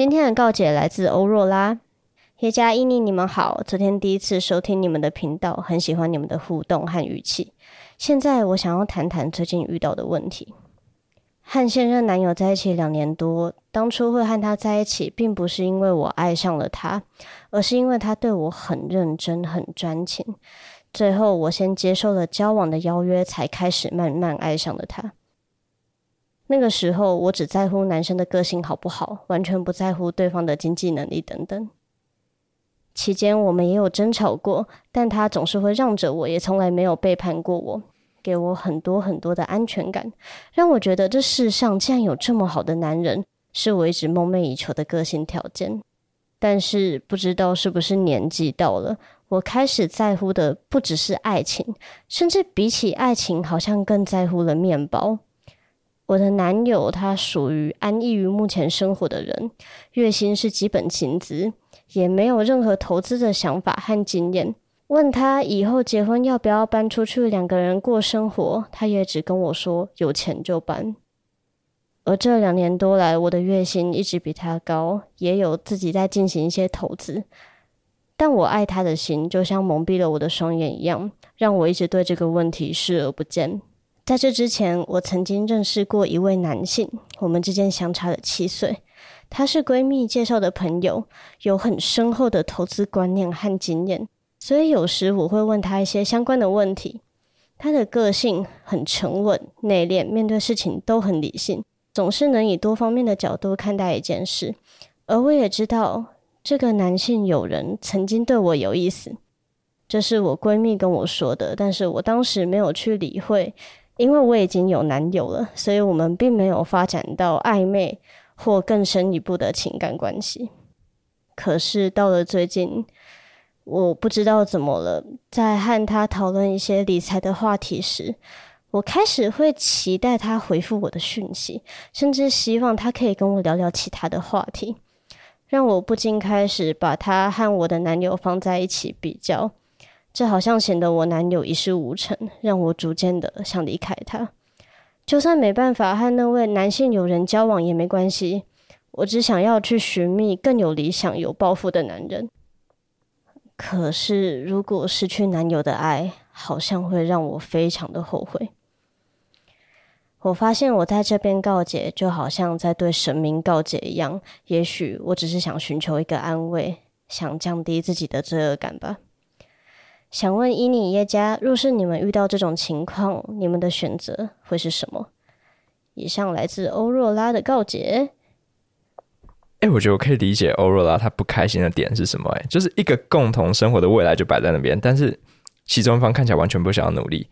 今天的告解来自欧若拉，耶加伊尼，你们好。昨天第一次收听你们的频道，很喜欢你们的互动和语气。现在我想要谈谈最近遇到的问题。和现任男友在一起两年多，当初会和他在一起，并不是因为我爱上了他，而是因为他对我很认真、很专情。最后，我先接受了交往的邀约，才开始慢慢爱上了他。那个时候，我只在乎男生的个性好不好，完全不在乎对方的经济能力等等。期间，我们也有争吵过，但他总是会让着我，也从来没有背叛过我。给我很多很多的安全感，让我觉得这世上竟然有这么好的男人，是我一直梦寐以求的个性条件。但是不知道是不是年纪到了，我开始在乎的不只是爱情，甚至比起爱情，好像更在乎了面包。我的男友他属于安逸于目前生活的人，月薪是基本薪资，也没有任何投资的想法和经验。问他以后结婚要不要搬出去两个人过生活，他也只跟我说有钱就搬。而这两年多来，我的月薪一直比他高，也有自己在进行一些投资。但我爱他的心就像蒙蔽了我的双眼一样，让我一直对这个问题视而不见。在这之前，我曾经认识过一位男性，我们之间相差了七岁。他是闺蜜介绍的朋友，有很深厚的投资观念和经验。所以有时我会问他一些相关的问题。他的个性很沉稳、内敛，面对事情都很理性，总是能以多方面的角度看待一件事。而我也知道这个男性友人曾经对我有意思，这是我闺蜜跟我说的，但是我当时没有去理会，因为我已经有男友了，所以我们并没有发展到暧昧或更深一步的情感关系。可是到了最近。我不知道怎么了，在和他讨论一些理财的话题时，我开始会期待他回复我的讯息，甚至希望他可以跟我聊聊其他的话题，让我不禁开始把他和我的男友放在一起比较。这好像显得我男友一事无成，让我逐渐的想离开他。就算没办法和那位男性友人交往也没关系，我只想要去寻觅更有理想、有抱负的男人。可是，如果失去男友的爱，好像会让我非常的后悔。我发现我在这边告解，就好像在对神明告解一样。也许我只是想寻求一个安慰，想降低自己的罪恶感吧。想问伊尼耶加，若是你们遇到这种情况，你们的选择会是什么？以上来自欧若拉的告解。哎，我觉得我可以理解欧若拉她不开心的点是什么？哎，就是一个共同生活的未来就摆在那边，但是其中一方看起来完全不想要努力。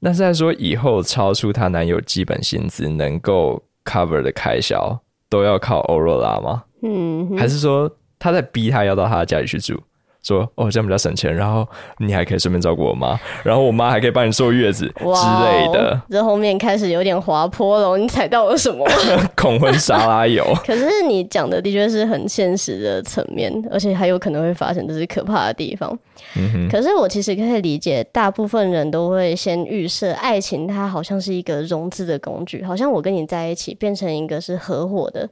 那是在说以后超出她男友基本薪资能够 cover 的开销都要靠欧若拉吗？嗯，还是说他在逼她要到他的家里去住？说哦，这样比较省钱，然后你还可以顺便照顾我妈，然后我妈还可以帮你坐月子之类的。这后面开始有点滑坡了，你踩到了什么？恐婚沙拉油。可是你讲的的确是很现实的层面，而且还有可能会发生，这是可怕的地方。可是我其实可以理解，大部分人都会先预设爱情，它好像是一个融资的工具，好像我跟你在一起变成一个是合伙的。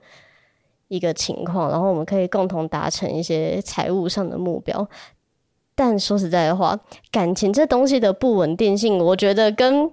一个情况，然后我们可以共同达成一些财务上的目标。但说实在的话，感情这东西的不稳定性，我觉得跟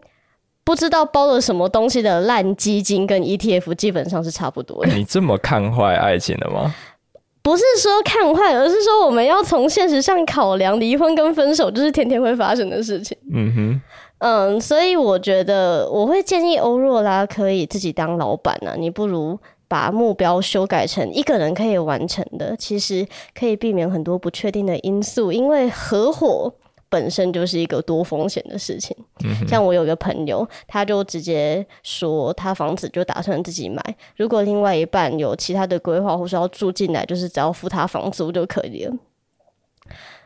不知道包了什么东西的烂基金跟 ETF 基本上是差不多的。你这么看坏爱情的吗？不是说看坏，而是说我们要从现实上考量，离婚跟分手就是天天会发生的事情。嗯哼，嗯，所以我觉得我会建议欧若拉可以自己当老板啊，你不如。把目标修改成一个人可以完成的，其实可以避免很多不确定的因素。因为合伙本身就是一个多风险的事情。像我有个朋友，他就直接说，他房子就打算自己买，如果另外一半有其他的规划或是要住进来，就是只要付他房租就可以了。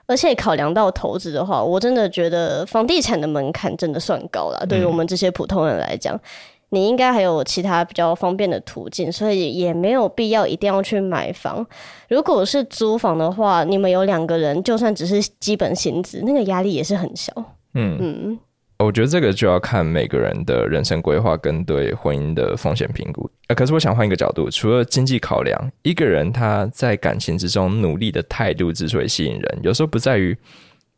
而且考量到投资的话，我真的觉得房地产的门槛真的算高了，对于我们这些普通人来讲。你应该还有其他比较方便的途径，所以也没有必要一定要去买房。如果是租房的话，你们有两个人，就算只是基本薪资，那个压力也是很小。嗯嗯，我觉得这个就要看每个人的人生规划跟对婚姻的风险评估。呃，可是我想换一个角度，除了经济考量，一个人他在感情之中努力的态度之所以吸引人，有时候不在于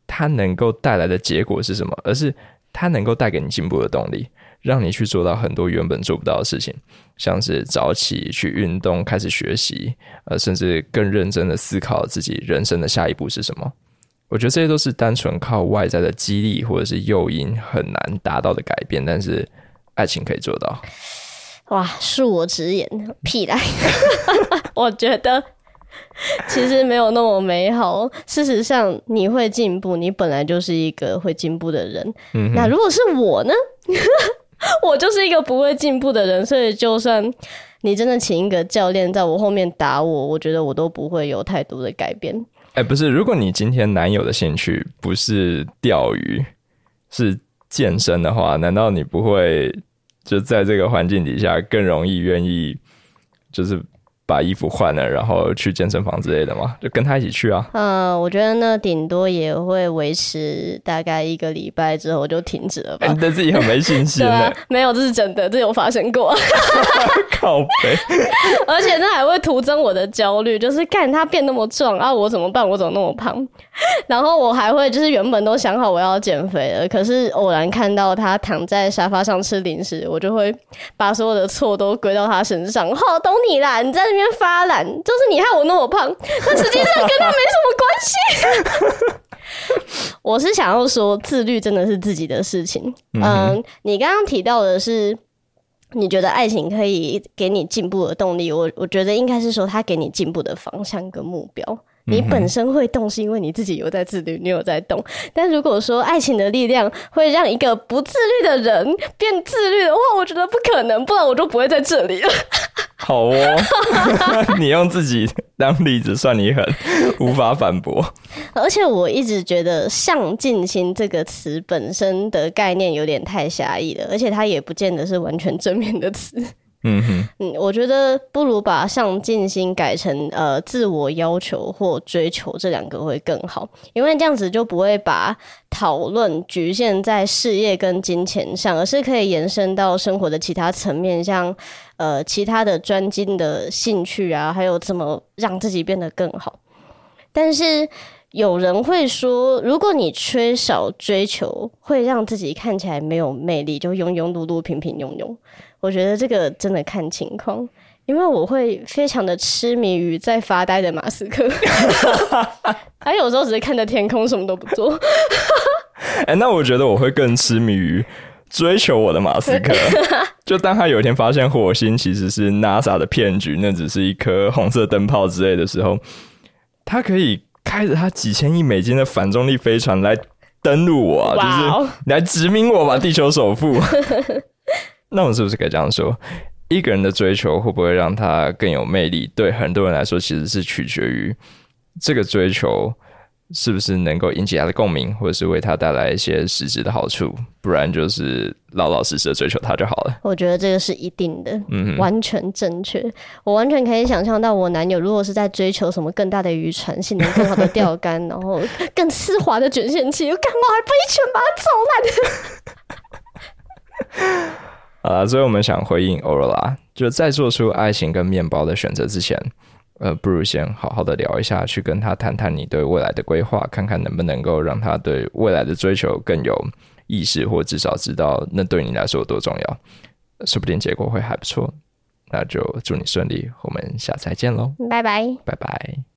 他能够带来的结果是什么，而是它能够带给你进步的动力，让你去做到很多原本做不到的事情，像是早起去运动、开始学习，呃，甚至更认真的思考自己人生的下一步是什么。我觉得这些都是单纯靠外在的激励或者是诱因很难达到的改变，但是爱情可以做到。哇，恕我直言，屁来！我觉得 其实没有那么美好。事实上，你会进步，你本来就是一个会进步的人。那如果是我呢？我就是一个不会进步的人，所以就算你真的请一个教练在我后面打我，我觉得我都不会有太多的改变。哎，不是，如果你今天男友的兴趣不是钓鱼，是健身的话，难道你不会就在这个环境底下更容易愿意，就是？把衣服换了，然后去健身房之类的嘛，就跟他一起去啊。嗯，我觉得那顶多也会维持大概一个礼拜之后就停止了吧。你对自己很没信心 的，没有，这是真的，这有发生过。靠背，而且那还会徒增我的焦虑，就是看他变那么壮啊，我怎么办？我怎么那么胖？然后我还会就是原本都想好我要减肥了，可是偶然看到他躺在沙发上吃零食，我就会把所有的错都归到他身上。好，懂你啦，你在那边。发懒，就是你害我那么胖，但实际上跟他没什么关系。我是想要说，自律真的是自己的事情。嗯，你刚刚提到的是，你觉得爱情可以给你进步的动力。我我觉得应该是说，他给你进步的方向跟目标。你本身会动，是因为你自己有在自律，你有在动。但如果说爱情的力量会让一个不自律的人变自律的话，我觉得不可能，不然我就不会在这里了。好哦，你用自己当例子，算你狠，无法反驳。而且我一直觉得“上进心”这个词本身的概念有点太狭义了，而且它也不见得是完全正面的词。嗯哼，嗯，我觉得不如把上进心改成呃自我要求或追求这两个会更好，因为这样子就不会把讨论局限在事业跟金钱上，而是可以延伸到生活的其他层面，像呃其他的专精的兴趣啊，还有怎么让自己变得更好。但是有人会说，如果你缺少追求，会让自己看起来没有魅力，就庸庸碌碌、平平庸庸。我觉得这个真的看情况，因为我会非常的痴迷于在发呆的马斯克，他有时候只是看着天空，什么都不做。哎，那我觉得我会更痴迷于追求我的马斯克。就当他有一天发现火星其实是 NASA 的骗局，那只是一颗红色灯泡之类的时候，他可以开着他几千亿美金的反重力飞船来登陆我，啊，就是来殖民我吧，地球首富。那我们是不是可以这样说？一个人的追求会不会让他更有魅力？对很多人来说，其实是取决于这个追求是不是能够引起他的共鸣，或者是为他带来一些实质的好处。不然就是老老实实的追求他就好了。我觉得这个是一定的，嗯，完全正确。我完全可以想象到，我男友如果是在追求什么更大的渔船、性能更好的钓竿，然后更丝滑的卷线器，我干嘛还不一拳把他揍烂？好了，所以我们想回应欧若拉，就在做出爱情跟面包的选择之前，呃，不如先好好的聊一下，去跟他谈谈你对未来的规划，看看能不能够让他对未来的追求更有意识，或至少知道那对你来说有多重要，说不定结果会还不错。那就祝你顺利，我们下次再见喽，拜拜，拜拜。